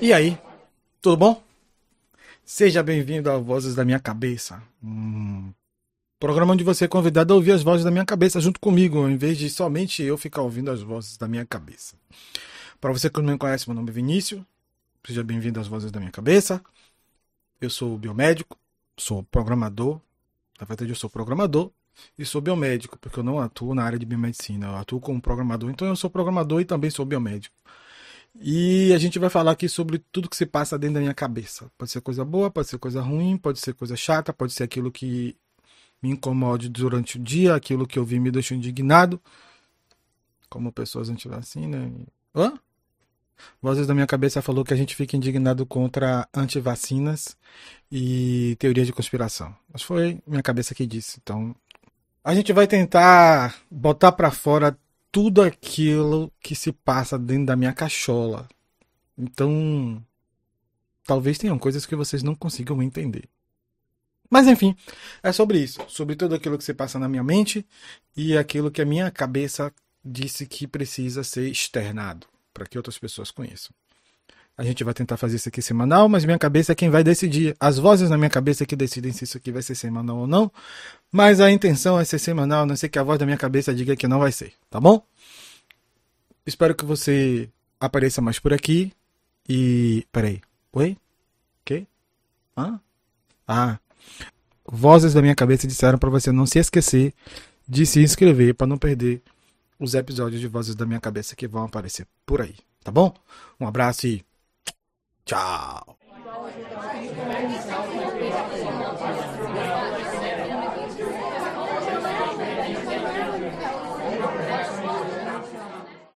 E aí, tudo bom? Seja bem-vindo a Vozes da Minha Cabeça. Hum, programa onde você é convidado a ouvir as vozes da minha cabeça junto comigo, em vez de somente eu ficar ouvindo as vozes da minha cabeça. Para você que não me conhece, meu nome é Vinícius. Seja bem-vindo às Vozes da Minha Cabeça. Eu sou biomédico, sou programador. Na verdade, eu sou programador e sou biomédico, porque eu não atuo na área de biomedicina. Eu atuo como programador, então eu sou programador e também sou biomédico. E a gente vai falar aqui sobre tudo que se passa dentro da minha cabeça. Pode ser coisa boa, pode ser coisa ruim, pode ser coisa chata, pode ser aquilo que me incomode durante o dia, aquilo que eu vi me deixou indignado. Como pessoas antivacina. Né? Hã? Vozes da minha cabeça falou que a gente fica indignado contra antivacinas e teoria de conspiração. Mas foi minha cabeça que disse. Então, a gente vai tentar botar para fora tudo aquilo que se passa dentro da minha cachola. Então, talvez tenham coisas que vocês não consigam entender. Mas enfim, é sobre isso, sobre tudo aquilo que se passa na minha mente e aquilo que a minha cabeça disse que precisa ser externado para que outras pessoas conheçam. A gente vai tentar fazer isso aqui semanal, mas minha cabeça é quem vai decidir. As vozes na minha cabeça é que decidem se isso aqui vai ser semanal ou não. Mas a intenção é ser semanal, a não sei que a voz da minha cabeça diga que não vai ser, tá bom? Espero que você apareça mais por aqui. E. Peraí. Oi? Que? Hã? Ah. Vozes da minha cabeça disseram para você não se esquecer de se inscrever para não perder os episódios de Vozes da minha cabeça que vão aparecer por aí, tá bom? Um abraço e Ciao.